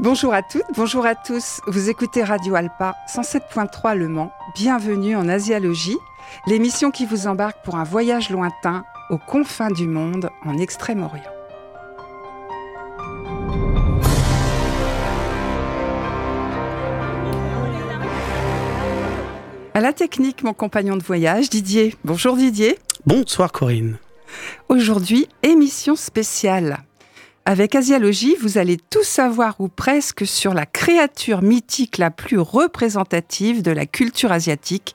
Bonjour à toutes, bonjour à tous. Vous écoutez Radio Alpa 107.3 Le Mans. Bienvenue en Asialogie, l'émission qui vous embarque pour un voyage lointain aux confins du monde en Extrême-Orient. À la technique, mon compagnon de voyage, Didier. Bonjour Didier. Bonsoir Corinne. Aujourd'hui, émission spéciale. Avec Asialogie, vous allez tout savoir ou presque sur la créature mythique la plus représentative de la culture asiatique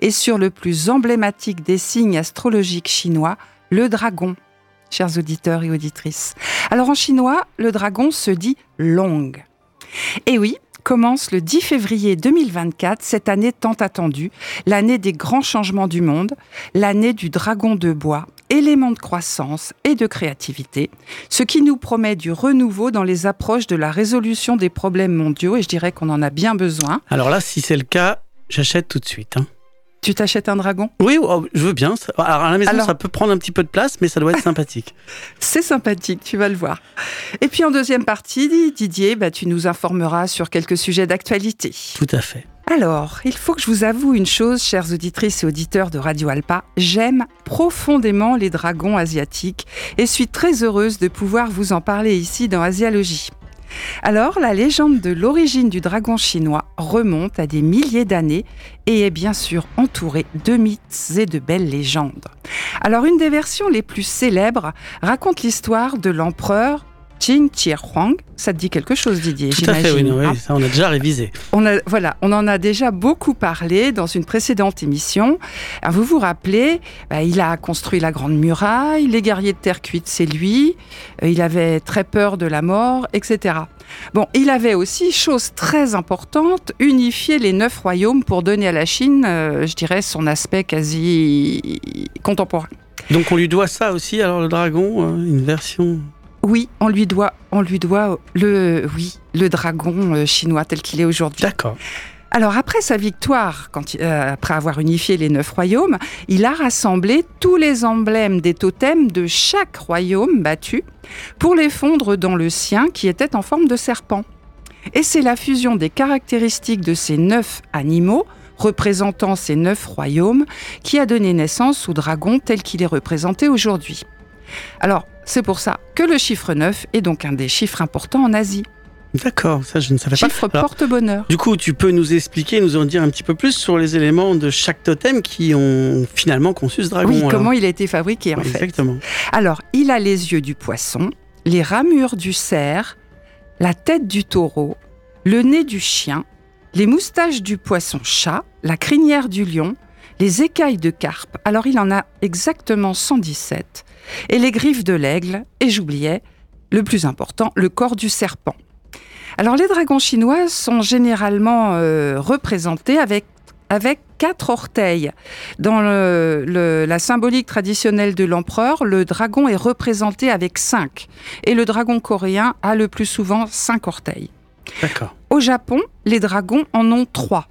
et sur le plus emblématique des signes astrologiques chinois, le dragon. Chers auditeurs et auditrices. Alors en chinois, le dragon se dit long. Et oui, commence le 10 février 2024, cette année tant attendue, l'année des grands changements du monde, l'année du dragon de bois, élément de croissance et de créativité, ce qui nous promet du renouveau dans les approches de la résolution des problèmes mondiaux, et je dirais qu'on en a bien besoin. Alors là, si c'est le cas, j'achète tout de suite. Hein. Tu t'achètes un dragon? Oui, oh, je veux bien. Alors à la maison, ça peut prendre un petit peu de place, mais ça doit être sympathique. C'est sympathique, tu vas le voir. Et puis en deuxième partie, Didier, bah, tu nous informeras sur quelques sujets d'actualité. Tout à fait. Alors, il faut que je vous avoue une chose, chères auditrices et auditeurs de Radio Alpa, j'aime profondément les dragons asiatiques et suis très heureuse de pouvoir vous en parler ici dans Asialogie. Alors, la légende de l'origine du dragon chinois remonte à des milliers d'années et est bien sûr entourée de mythes et de belles légendes. Alors, une des versions les plus célèbres raconte l'histoire de l'empereur Qin Shi Huang. Ça te dit quelque chose, Didier Tout à fait, oui, oui, ça on a déjà révisé. On a, voilà, on en a déjà beaucoup parlé dans une précédente émission. vous vous rappelez, bah, il a construit la Grande Muraille, les guerriers de terre cuite, c'est lui. Euh, il avait très peur de la mort, etc. Bon, il avait aussi, chose très importante, unifié les neuf royaumes pour donner à la Chine, euh, je dirais, son aspect quasi contemporain. Donc on lui doit ça aussi, alors le dragon, euh, une version oui, on lui doit, on lui doit le, oui, le dragon euh, chinois tel qu'il est aujourd'hui. D'accord. Alors après sa victoire, quand, euh, après avoir unifié les neuf royaumes, il a rassemblé tous les emblèmes des totems de chaque royaume battu pour les fondre dans le sien qui était en forme de serpent. Et c'est la fusion des caractéristiques de ces neuf animaux représentant ces neuf royaumes qui a donné naissance au dragon tel qu'il est représenté aujourd'hui. Alors, c'est pour ça que le chiffre 9 est donc un des chiffres importants en Asie. D'accord, ça je ne savais pas. Chiffre porte-bonheur. Du coup, tu peux nous expliquer, nous en dire un petit peu plus sur les éléments de chaque totem qui ont finalement conçu ce dragon. Oui, comment il a été fabriqué en fait. Exactement. Alors, il a les yeux du poisson, les ramures du cerf, la tête du taureau, le nez du chien, les moustaches du poisson-chat, la crinière du lion, les écailles de carpe. Alors, il en a exactement 117 et les griffes de l'aigle, et j'oubliais, le plus important, le corps du serpent. Alors les dragons chinois sont généralement euh, représentés avec avec quatre orteils. Dans la symbolique traditionnelle de l'empereur, le dragon est représenté avec cinq. Et le dragon coréen a le plus souvent cinq orteils. D'accord. Au Japon, les dragons en ont trois.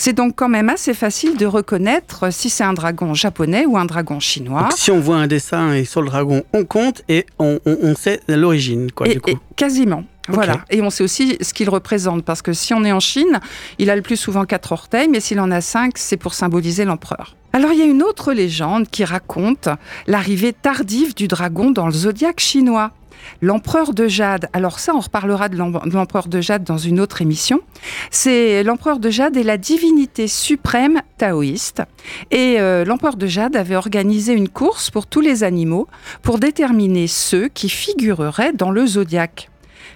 C'est donc quand même assez facile de reconnaître si c'est un dragon japonais ou un dragon chinois. si on voit un dessin et sur le dragon, on compte et on, sait l'origine, quoi, du coup. quasiment. Voilà. Et on sait aussi ce qu'il représente, parce que si on est en Chine, il a le plus souvent quatre orteils, mais s'il en a cinq, c'est pour symboliser l'empereur. Alors il y a une autre légende qui raconte l'arrivée tardive du dragon dans le zodiaque chinois. L'empereur de Jade, alors ça on reparlera de l'empereur de Jade dans une autre émission, c'est l'empereur de Jade est la divinité suprême taoïste et euh, l'empereur de Jade avait organisé une course pour tous les animaux pour déterminer ceux qui figureraient dans le zodiaque.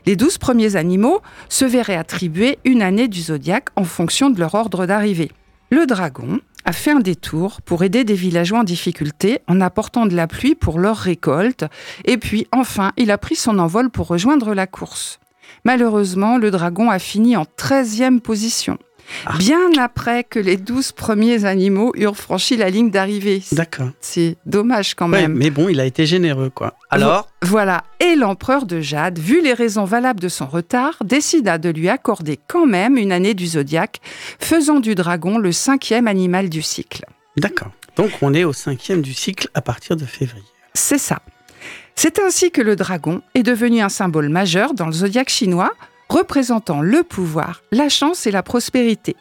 Les douze premiers animaux se verraient attribuer une année du zodiaque en fonction de leur ordre d'arrivée. Le dragon, a fait un détour pour aider des villageois en difficulté en apportant de la pluie pour leur récolte. Et puis, enfin, il a pris son envol pour rejoindre la course. Malheureusement, le dragon a fini en 13e position. Ah. Bien après que les douze premiers animaux eurent franchi la ligne d'arrivée. D'accord. C'est dommage quand même. mais bon, il a été généreux, quoi. Alors Voilà. Et l'empereur de Jade, vu les raisons valables de son retard, décida de lui accorder quand même une année du zodiaque, faisant du dragon le cinquième animal du cycle. D'accord. Donc on est au cinquième du cycle à partir de février. C'est ça. C'est ainsi que le dragon est devenu un symbole majeur dans le zodiaque chinois, représentant le pouvoir, la chance et la prospérité.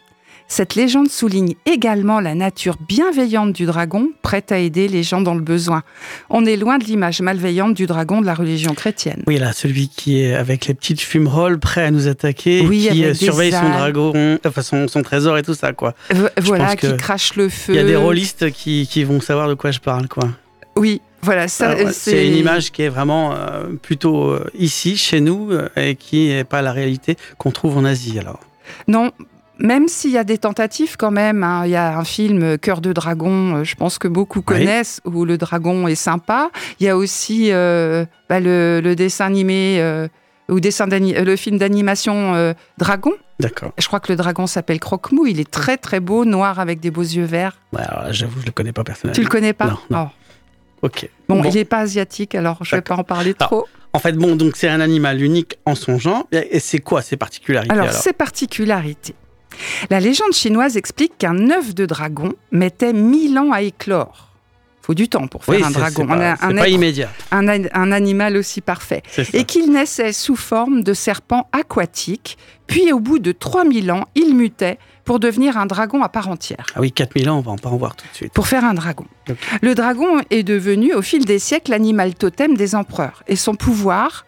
Cette légende souligne également la nature bienveillante du dragon, prête à aider les gens dans le besoin. On est loin de l'image malveillante du dragon de la religion chrétienne. Oui, là, celui qui est avec les petites fumerolles, prêt à nous attaquer, qui euh, surveille son dragon, enfin son, trésor et tout ça, quoi. voilà, qui crache le feu. Il y a des rôlistes qui, vont savoir de quoi je parle, quoi. Oui, voilà, ça, c'est une image qui est vraiment euh, plutôt euh, ici, chez nous, et qui n'est pas la réalité qu'on trouve en Asie, alors. Non, même s'il y a des tentatives quand même, hein. il y a un film Cœur de dragon, euh, je pense que beaucoup connaissent, où le dragon est sympa. Il y a aussi euh, bah, le, dessin animé euh, ou dessin le film d'animation Dragon. D'accord. Je crois que le dragon s'appelle Croque-Mou. Il est très très beau, noir avec des beaux yeux verts. j'avoue, je le connais pas personnellement. Tu le connais pas? Non. Oh. Ok. Bon, il n'est pas asiatique, alors je vais pas en parler trop. En fait, bon, donc c'est un animal unique en son genre. Et c'est quoi ses particularités Alors, ses particularités. La légende chinoise explique qu'un œuf de dragon mettait mille ans à éclore. Faut du temps pour faire un dragon. C'est pas, un, immédiat. Un, animal aussi parfait. Et qu'il naissait sous forme de serpent aquatique, puis au bout de 3000 ans, il mutait pour devenir un dragon à part entière. Ah oui, 4000 ans, on va en pas en voir tout de suite. Pour faire un dragon. Le dragon est devenu, au fil des siècles, l'animal totem des empereurs. Et son pouvoir,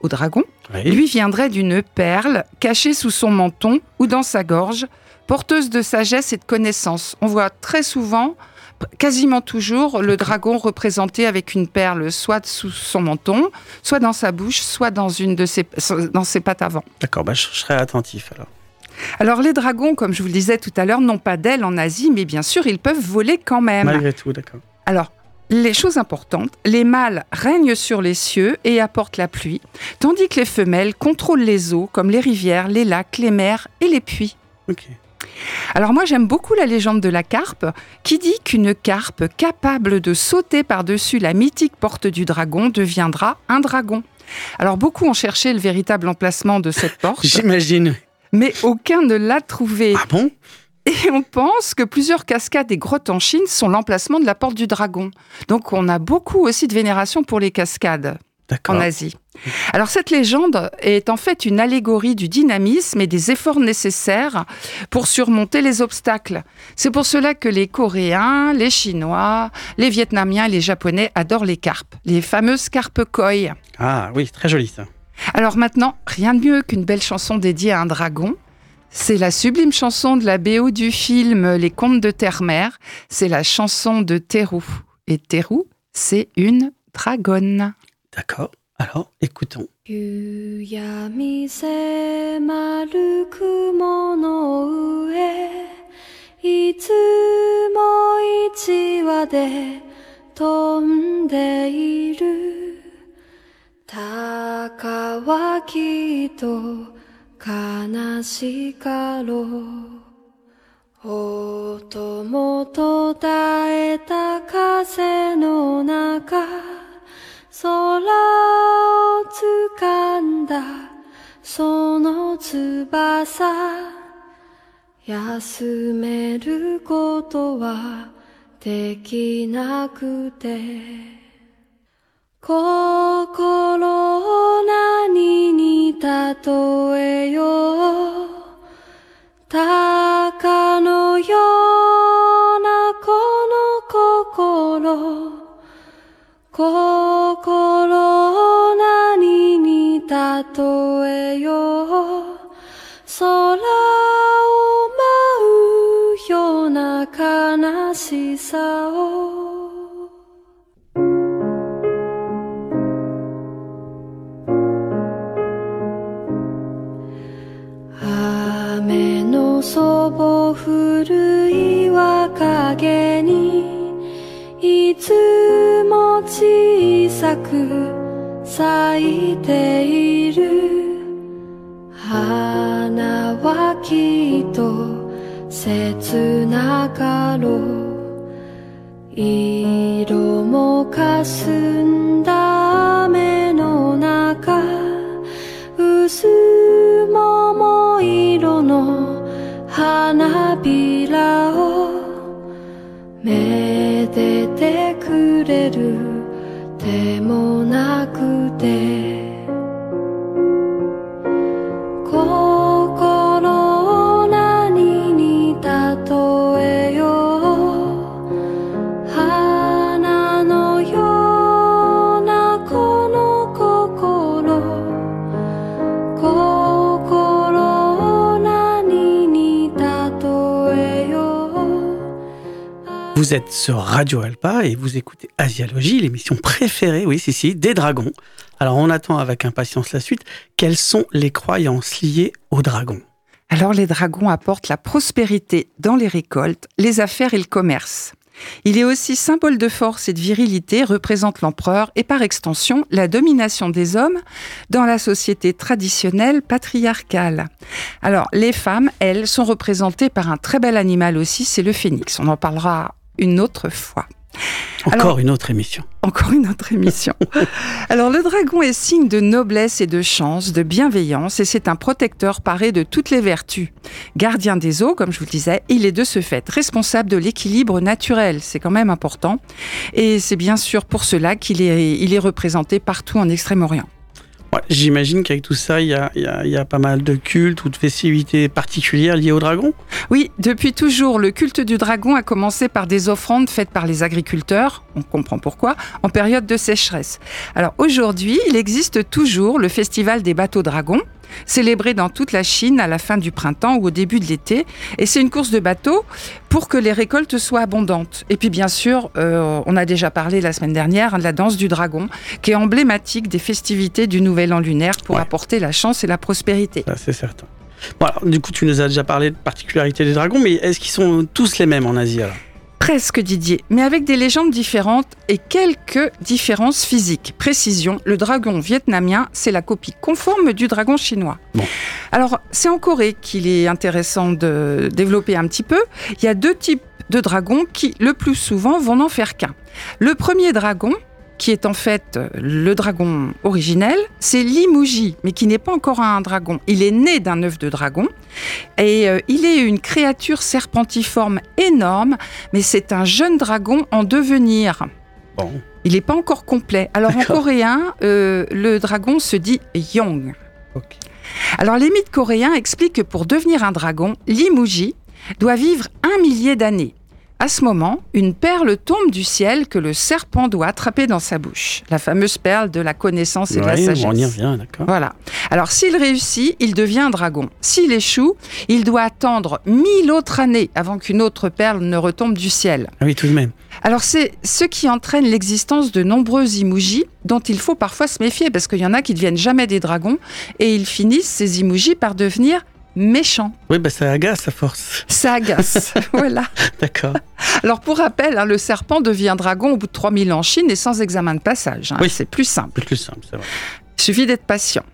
au dragon, lui viendrait d'une perle cachée sous son menton ou dans sa gorge, porteuse de sagesse et de connaissance. On voit très souvent, quasiment toujours, le dragon représenté avec une perle soit sous son menton, soit dans sa bouche, soit dans une de ses, dans ses pattes avant. D'accord, bah, je serai attentif alors. Alors les dragons, comme je vous le disais tout à l'heure, n'ont pas d'ailes en Asie, mais bien sûr, ils peuvent voler quand même. Malgré tout, d'accord. Alors, les choses importantes, les mâles règnent sur les cieux et apportent la pluie, tandis que les femelles contrôlent les eaux comme les rivières, les lacs, les mers et les puits. Alors moi j'aime beaucoup la légende de la carpe qui dit qu'une carpe capable de sauter par-dessus la mythique porte du dragon deviendra un dragon. Alors beaucoup ont cherché le véritable emplacement de cette porte. J'imagine. Mais aucun ne l'a trouvé. Ah bon? Et on pense que plusieurs cascades et grottes en Chine sont l'emplacement de la porte du dragon. Donc on a beaucoup aussi de vénération pour les cascades en Asie. Alors cette légende est en fait une allégorie du dynamisme et des efforts nécessaires pour surmonter les obstacles. C'est pour cela que les Coréens, les Chinois, les Vietnamiens et les Japonais adorent les carpes, les fameuses carpes koi. Ah oui, très joli ça. Alors maintenant, rien de mieux qu'une belle chanson dédiée à un dragon. C'est la sublime chanson de la BO du film Les Contes de Terre-Mère. C'est la chanson de Terou. Et Terou, c'est une dragonne. D'accord. Alors, écoutons. To 悲しかろう。音も途絶えた風の中空を掴んだその翼。休めることはできなくて。心な色もかすんだ雨の中薄桃色の花びらをめでてくれるでも Vous êtes sur Radio Alpa et vous écoutez Asiologie, l'émission préférée, oui, c'est si, des dragons. Alors on attend avec impatience la suite. Quelles sont les croyances liées aux dragons? Alors les dragons apportent la prospérité dans les récoltes, les affaires et le commerce. Il est aussi symbole de force et de virilité, représente l'empereur et par extension la domination des hommes dans la société traditionnelle patriarcale. Alors les femmes, elles, sont représentées par un très bel animal aussi, c'est le phénix. On en parlera une autre fois. Encore une autre émission. Encore une autre émission. Alors le dragon est signe de noblesse et de chance, de bienveillance, et c'est un protecteur paré de toutes les vertus. Gardien des eaux, comme je vous le disais, il est de ce fait responsable de l'équilibre naturel, c'est quand même important, et c'est bien sûr pour cela qu'il est, il est représenté partout en Extrême-Orient. J'imagine qu'avec tout ça, il y, a, pas mal de cultes ou de festivités particulières liées au dragon Oui, depuis toujours, le culte du dragon a commencé par des offrandes faites par les agriculteurs, on comprend pourquoi, en période de sécheresse. Alors aujourd'hui, il existe toujours le festival des bateaux dragons, célébré dans toute la Chine à la fin du printemps ou au début de l'été. Et c'est une course de bateaux pour que les récoltes soient abondantes. Et puis bien sûr, euh, on a déjà parlé la semaine dernière de la danse du dragon, qui est emblématique des festivités du Nouvel An lunaire pour apporter la chance et la prospérité. c'est certain. du coup, tu nous as déjà parlé de particularités des dragons, mais est-ce qu'ils sont tous les mêmes en Asie Presque Didier, mais avec des légendes différentes et quelques différences physiques. Précision, le dragon vietnamien, c'est la copie conforme du dragon chinois. Alors, c'est en Corée qu'il est intéressant de développer un petit peu. Il y a deux types de dragons qui, le plus souvent, vont n'en faire qu'un. Le premier dragon, qui est en fait le dragon originel, c'est Limuji, mais qui n'est pas encore un dragon. Il est né d'un œuf de dragon et euh, il est une créature serpentiforme énorme, mais c'est un jeune dragon en devenir. Il n'est pas encore complet. Alors en coréen, euh, le dragon se dit Yong. Alors les mythes coréens expliquent que pour devenir un dragon, Limuji doit vivre un millier d'années. À ce moment, une perle tombe du ciel que le serpent doit attraper dans sa bouche. La fameuse perle de la connaissance et de la sagesse. On y revient, d'accord. Voilà. Alors, s'il réussit, il devient un dragon. S'il échoue, il doit attendre mille autres années avant qu'une autre perle ne retombe du ciel. Ah oui, tout de même. Alors, c'est ce qui entraîne l'existence de nombreux imujis dont il faut parfois se méfier parce qu'il y en a qui ne deviennent jamais des dragons et ils finissent, ces imujis, par devenir méchant. Oui, bah ça agace à force. Ça agace, voilà. D'accord. Alors pour rappel, hein, le serpent devient dragon au bout de 3000 ans en Chine et sans examen de passage. Hein. Oui, c'est plus simple. Plus simple, c'est vrai. Il suffit d'être patient.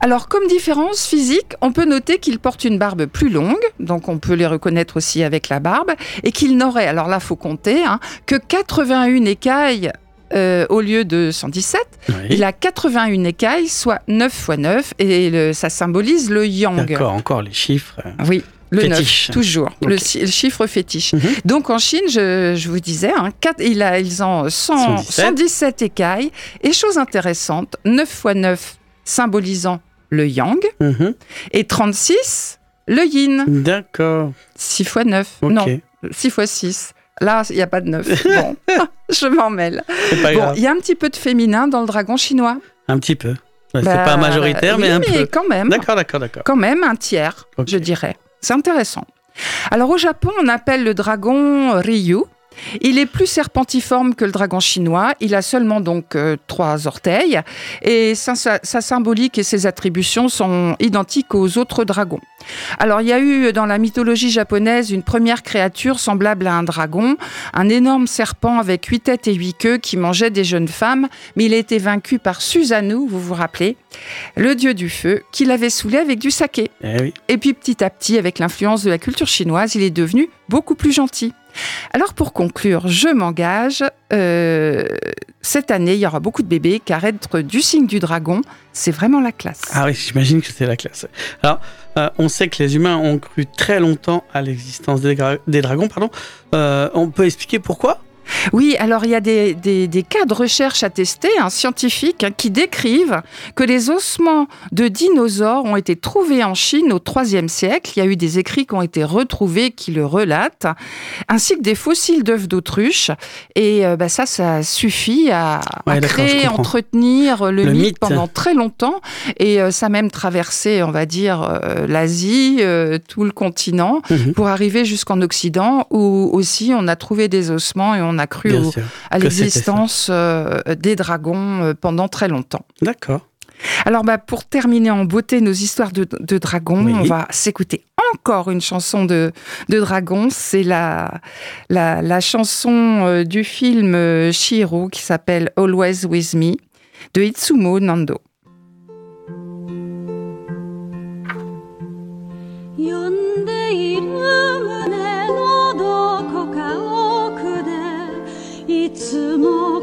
Alors, comme différence physique, on peut noter qu'il porte une barbe plus longue, donc on peut les reconnaître aussi avec la barbe, et qu'il n'aurait, alors là, faut compter, hein, que 81 écailles euh, au lieu de 117. Il a 81 écailles, soit 9 fois 9, et ça symbolise le yang. D'accord, encore les chiffres. Oui. Le 9, toujours, le, chiffre fétiche. Mhm. Donc en Chine, je, vous disais, hein, il a, ils ont 117. écailles. Et chose intéressante, 9 fois 9 symbolisant le yang, mhm. et 36, le yin. D'accord. 6 fois 9, non, 6 fois 6. Là, il n'y a pas de neuf. Bon, je m'en mêle. Bon, il y a un petit peu de féminin dans le dragon chinois. Un petit peu. c'est bah, pas majoritaire, mais un mais quand même. D'accord, d'accord, d'accord. Quand même un tiers, je dirais. C'est intéressant. Alors au Japon, on appelle le dragon Ryu. Il est plus serpentiforme que le dragon chinois. Il a seulement donc euh, trois orteils et sa, symbolique et ses attributions sont identiques aux autres dragons. Alors il y a eu dans la mythologie japonaise une première créature semblable à un dragon, un énorme serpent avec huit têtes et huit queues qui mangeait des jeunes femmes, mais il a été vaincu par Susanoo, vous vous rappelez, le dieu du feu, qui l'avait saoulé avec du saké. Eh et puis petit à petit, avec l'influence de la culture chinoise, il est devenu beaucoup plus gentil. Alors pour conclure, je m'engage. Euh, cette année, il y aura beaucoup de bébés car être du signe du dragon, c'est vraiment la classe. Ah oui, j'imagine que c'est la classe. Alors, euh, on sait que les humains ont cru très longtemps à l'existence des, dragons. Pardon. Euh, on peut expliquer pourquoi? Oui, alors il y a des, cas de recherche attestés, hein, scientifiques, hein, qui décrivent que les ossements de dinosaures ont été trouvés en Chine au IIIe siècle. Il y a eu des écrits qui ont été retrouvés qui le relatent, ainsi que des fossiles d'œufs d'autruche. Et euh, bah, ça, ça suffit à, créer, entretenir le, mythe, pendant très longtemps. Et euh, ça a même traversé, on va dire, euh, l'Asie, tout le continent, mhm. pour arriver jusqu'en Occident, où aussi on a trouvé des ossements et on a cru à l'existence euh, des dragons euh, pendant très longtemps. D'accord. Alors, bah, pour terminer en beauté nos histoires de, dragons, on va s'écouter encore une chanson de, de dragons. C'est la, la, chanson euh, du film Shiro qui s'appelle Always With Me de Itsumo Nando. いつ。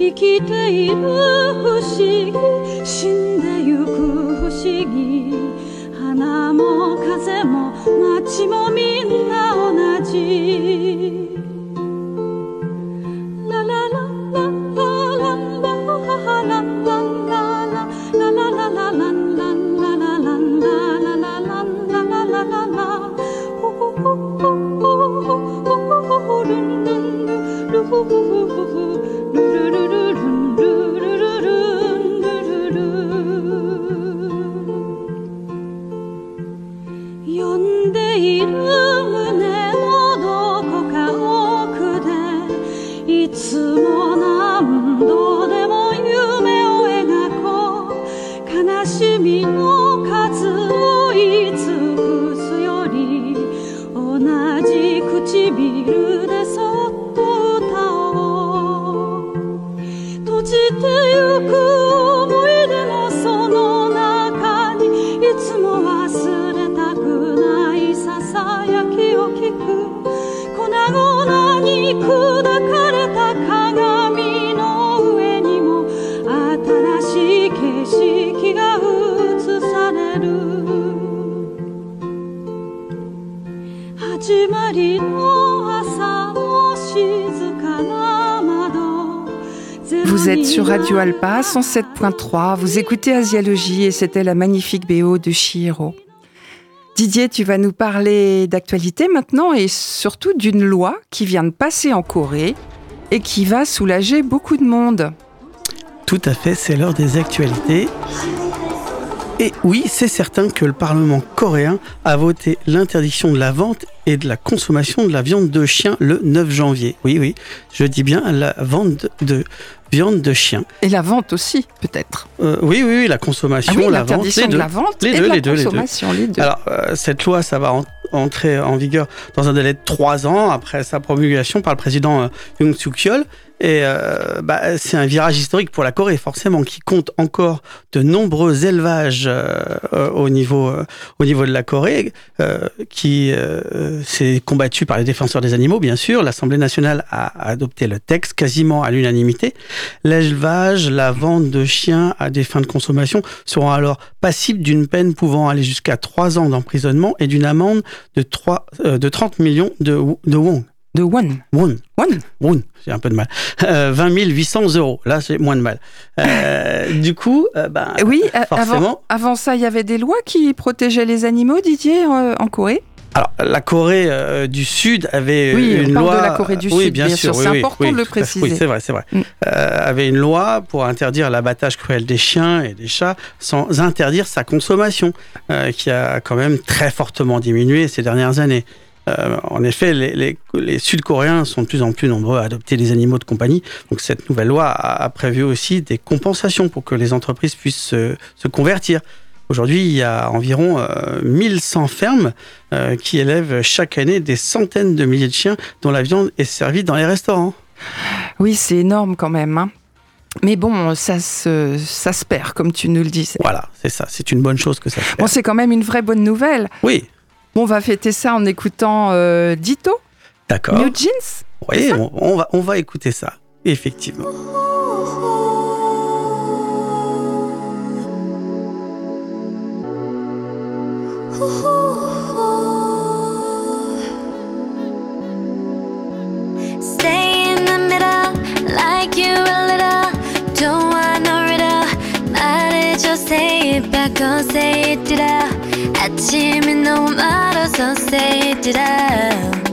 生きている不思議死んでゆく不思議。花も風も街もみんな同じ。107.3, vous écoutez Asialogie et c'était la magnifique BO de Shihiro. Didier, tu vas nous parler d'actualité maintenant et surtout d'une loi qui vient de passer en Corée et qui va soulager beaucoup de monde. Tout à fait, c'est l'heure des actualités. Et oui, c'est certain que le Parlement coréen a voté l'interdiction de la vente et de la consommation de la viande de chien le 9 janvier. Oui, oui, je dis bien la vente de viande de chien. Et la vente aussi, peut-être. Euh, oui, oui, la consommation, ah la vente, les deux. la vente et la consommation, les deux. Alors, euh, cette loi, ça va entrer en vigueur dans un délai de trois ans après sa promulgation par le président euh, Yoon Suk-yeol. Et euh, bah, c'est un virage historique pour la Corée, forcément, qui compte encore de nombreux élevages euh, au, niveau, euh, au niveau de la Corée, qui s'est combattu par les défenseurs des animaux, bien sûr. L'Assemblée nationale a adopté le texte quasiment à l'unanimité. L'élevage, la vente de chiens à des fins de consommation seront alors passibles d'une peine pouvant aller jusqu'à 3 ans d'emprisonnement et d'une amende de, 3, de 30 millions de, de won. De won. Won. Won. Won. J'ai un peu de mal. Euh, 20 800 euros. Là, c'est moins de mal. Euh, du coup, euh, ben, oui, forcément. Avant, avant, ça, il y avait des lois qui protégeaient les animaux, Didier, euh, en Corée? Alors, la Corée euh, du Sud avait Oui, une on parle loi. de la Corée du oui, Sud, bien sûr, oui, c'est important de le préciser. Oui, c'est vrai, c'est vrai. Mm. Euh, avait une loi pour interdire l'abattage cruel des chiens et des chats sans interdire sa consommation, euh, qui a quand même très fortement diminué ces dernières années. Euh, en effet, les, les- les Sud-Coréens sont de plus en plus nombreux à adopter des animaux de compagnie. Donc cette nouvelle loi a, a prévu aussi des compensations pour que les entreprises puissent se, se convertir. Aujourd'hui, il y a environ euh, 1100 fermes euh, qui élèvent chaque année des centaines de milliers de chiens dont la viande est servie dans les restaurants. Oui, c'est énorme quand même. hein. Mais bon, ça se, ça se perd, comme tu nous le dis. Voilà, c'est ça. C'est une bonne chose que ça se Bon, fasse. c'est quand même une vraie bonne nouvelle. Oui, Bon, on va fêter ça en écoutant euh, Ditto, d'accord. New Jeans. Oui, on, on va, on va écouter ça, effectivement. Stay in the middle, like you a little. Don't say it back, oh, say it out. 아침이 너무 멀어서 say it out. 훌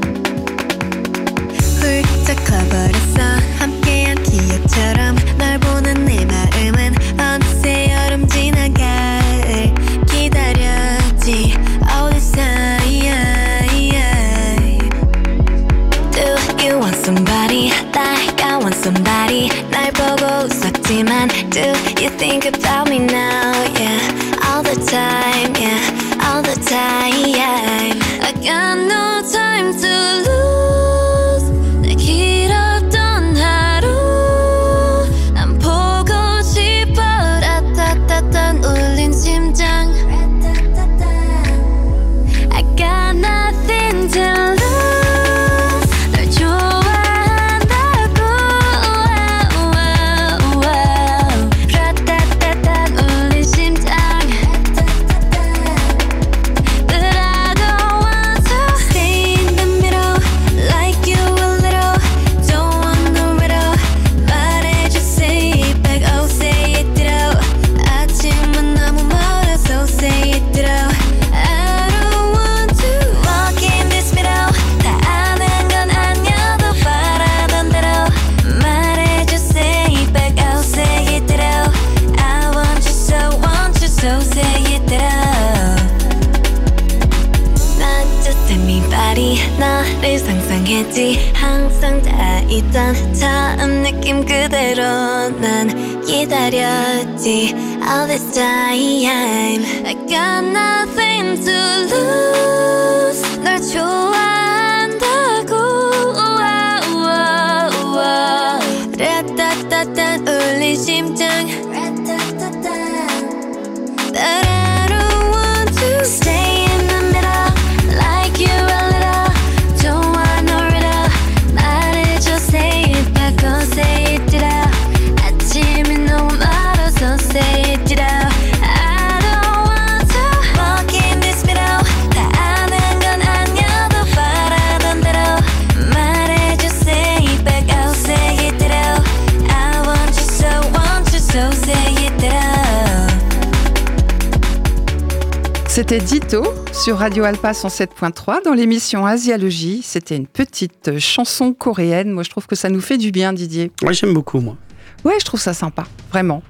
C'était Ditto sur Radio Alpa 107.3 dans l'émission Asialogie. C'était une petite chanson coréenne. Moi, je trouve que ça nous fait du bien, Didier. Moi, j'aime beaucoup, moi. Ouais, je trouve ça sympa, vraiment.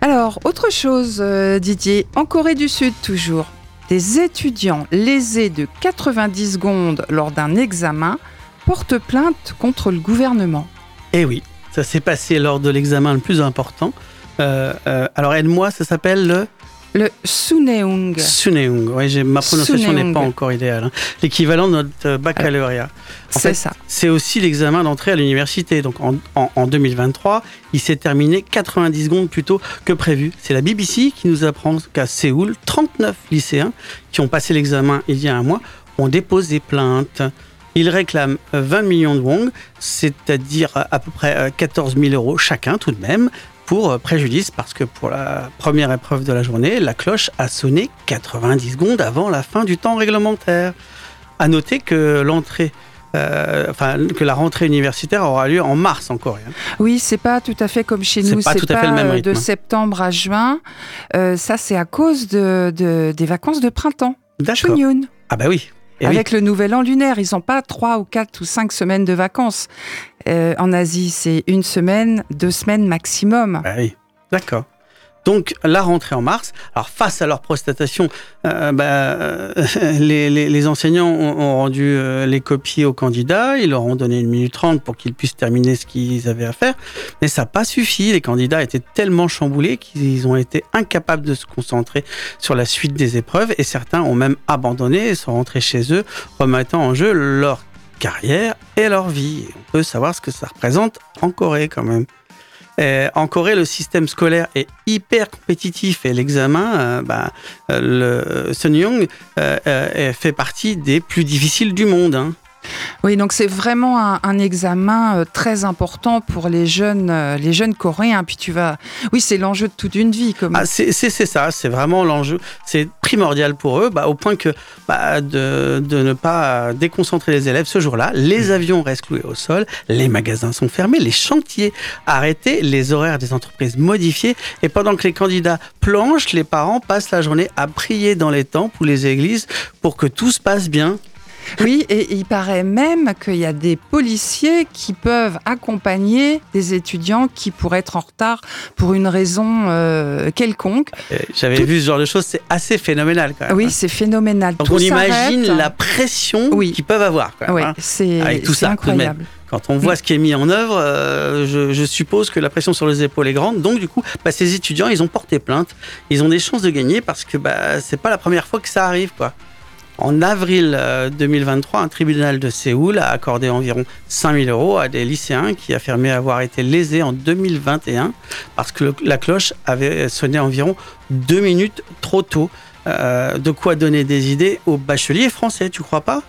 Alors, autre chose, euh, Didier, en Corée du Sud toujours, des étudiants lésés de 90 secondes lors d'un examen portent plainte contre le gouvernement. Eh oui, ça s'est passé lors de l'examen le plus important. Euh, euh, alors, aide-moi, ça s'appelle le Le Suneung. Suneung. J'ai- ma prononciation n'est pas encore idéale. hein. L'équivalent de notre euh, baccalauréat. C'est ça. C'est aussi l'examen d'entrée à l'université. Donc en, en- en 2023, il s'est terminé 90 secondes plus tôt que prévu. C'est la BBC qui nous apprend qu'à Séoul, 39 lycéens qui ont passé l'examen il y a un mois ont déposé plainte. Ils réclament euh, 20 millions de won, c'est-à-dire euh, à peu près euh, 14 000 euros chacun tout de même, pour euh, préjudice parce que pour la première épreuve de la journée, la cloche a sonné 90 secondes avant la fin du temps réglementaire. À noter que l'entrée euh, enfin, que la rentrée universitaire aura lieu en mars en Corée. hein. Oui, c'est pas tout à fait comme chez C'est nous. pas tout à fait le même euh, rythme. de septembre à juin. Euh, ça, c'est à cause de, de- des vacances de printemps. D'accord. Ah bah oui. Et oui. Avec le nouvel an lunaire, ils n'ont pas trois ou quatre ou cinq semaines de vacances. Euh, en Asie, c'est une semaine, deux semaines maximum. Bah oui, d'accord. Donc la rentrée en mars. Alors face à leur prostatation, euh, bah, euh, les, les- enseignants ont, rendu les copies aux candidats. Ils leur ont donné une minute trente pour qu'ils puissent terminer ce qu'ils avaient à faire. Mais ça n'a pas suffi. Les candidats étaient tellement chamboulés qu'ils ont été incapables de se concentrer sur la suite des épreuves. Et certains ont même abandonné et sont rentrés chez eux, remettant en jeu leur carrière et leur vie. On peut savoir ce que ça représente en Corée quand même. En Corée, le système scolaire est hyper compétitif et l'examen, euh, bah, euh, le Sunyoung euh, euh, fait partie des plus difficiles du monde. hein. Oui, donc c'est vraiment un, un examen euh, très important pour les jeunes, euh, les jeunes coréens. Puis tu vas, oui, c'est l'enjeu de toute une vie. Comme... Ah, c'est ça, c'est vraiment l'enjeu. C'est primordial pour eux, bah, au point que bah, de, de ne pas déconcentrer les élèves ce jour-là. Les avions restent cloués au sol, les magasins sont fermés, les chantiers arrêtés, les horaires des entreprises modifiés. Et pendant que les candidats planchent, les parents passent la journée à prier dans les temples ou les églises pour que tout se passe bien. Oui, et il paraît même qu'il y a des policiers qui peuvent accompagner des étudiants qui pourraient être en retard pour une raison euh, quelconque. Euh, J'avais Tout- vu ce genre de choses, c'est assez phénoménal quand même. Oui, hein. c'est phénoménal. Donc Tout on imagine la pression Oui. qu'ils peuvent avoir. quand même, Oui, hein. c'est Avec tout ça, tout même. incroyable. Quand on voit ce qui est mis en œuvre, euh, je, je suppose que la pression sur les épaules est grande. Donc du coup, bah, ces étudiants, ils ont porté plainte. Ils ont des chances de gagner parce que bah, c'est pas la première fois que ça arrive. quoi. En avril euh, 2023, un tribunal de Séoul a accordé environ 5000 euros à des lycéens qui affirmaient avoir été lésés en 2021 parce que la cloche avait sonné environ deux minutes trop tôt. Euh, de quoi donner des idées aux bacheliers français, tu crois pas?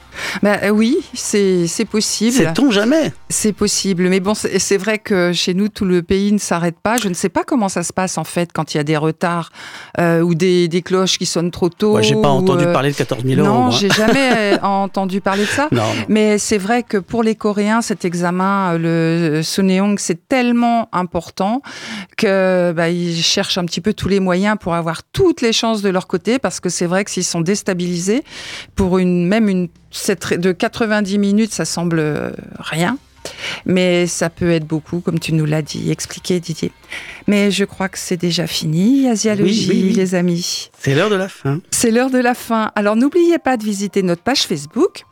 Bah, euh, oui, c'est c'est possible. Sait-on jamais? C'est possible. Mais bon, c'est vrai que chez nous, tout le pays ne s'arrête pas. Je ne sais pas comment ça se passe en fait quand il y a des retards euh, ou des, des cloches qui sonnent trop tôt. Moi, j'ai pas ou, entendu euh, parler de 14 000 euros. Non, j'ai jamais entendu parler de ça. Non. Mais c'est vrai que pour les Coréens, cet examen, le Soneong, c'est tellement important que bah, ils cherchent un petit peu tous les moyens pour avoir toutes les chances de leur côté, parce que c'est vrai que s'ils sont déstabilisés, pour une même une de 90 minutes, ça semble euh, rien. Mais ça peut être beaucoup, comme tu nous l'as dit, expliqué Didier. Mais je crois que c'est déjà fini, Asialogie, Oui, oui, oui. les amis. C'est l'heure de la fin. C'est l'heure de la fin. Alors n'oubliez pas de visiter notre page Facebook.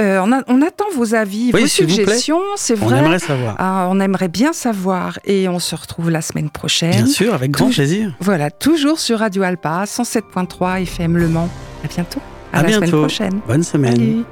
Euh, on, a- on attend vos avis, Oui, vos suggestions, c'est On vrai. aimerait savoir. Ah, on aimerait bien savoir et on se retrouve la semaine prochaine. Bien sûr, avec grand plaisir. Voilà, toujours sur Radio Alpa, 107.3 FM Le Mans. À bientôt. À, À la semaine prochaine. Bonne semaine. Salut.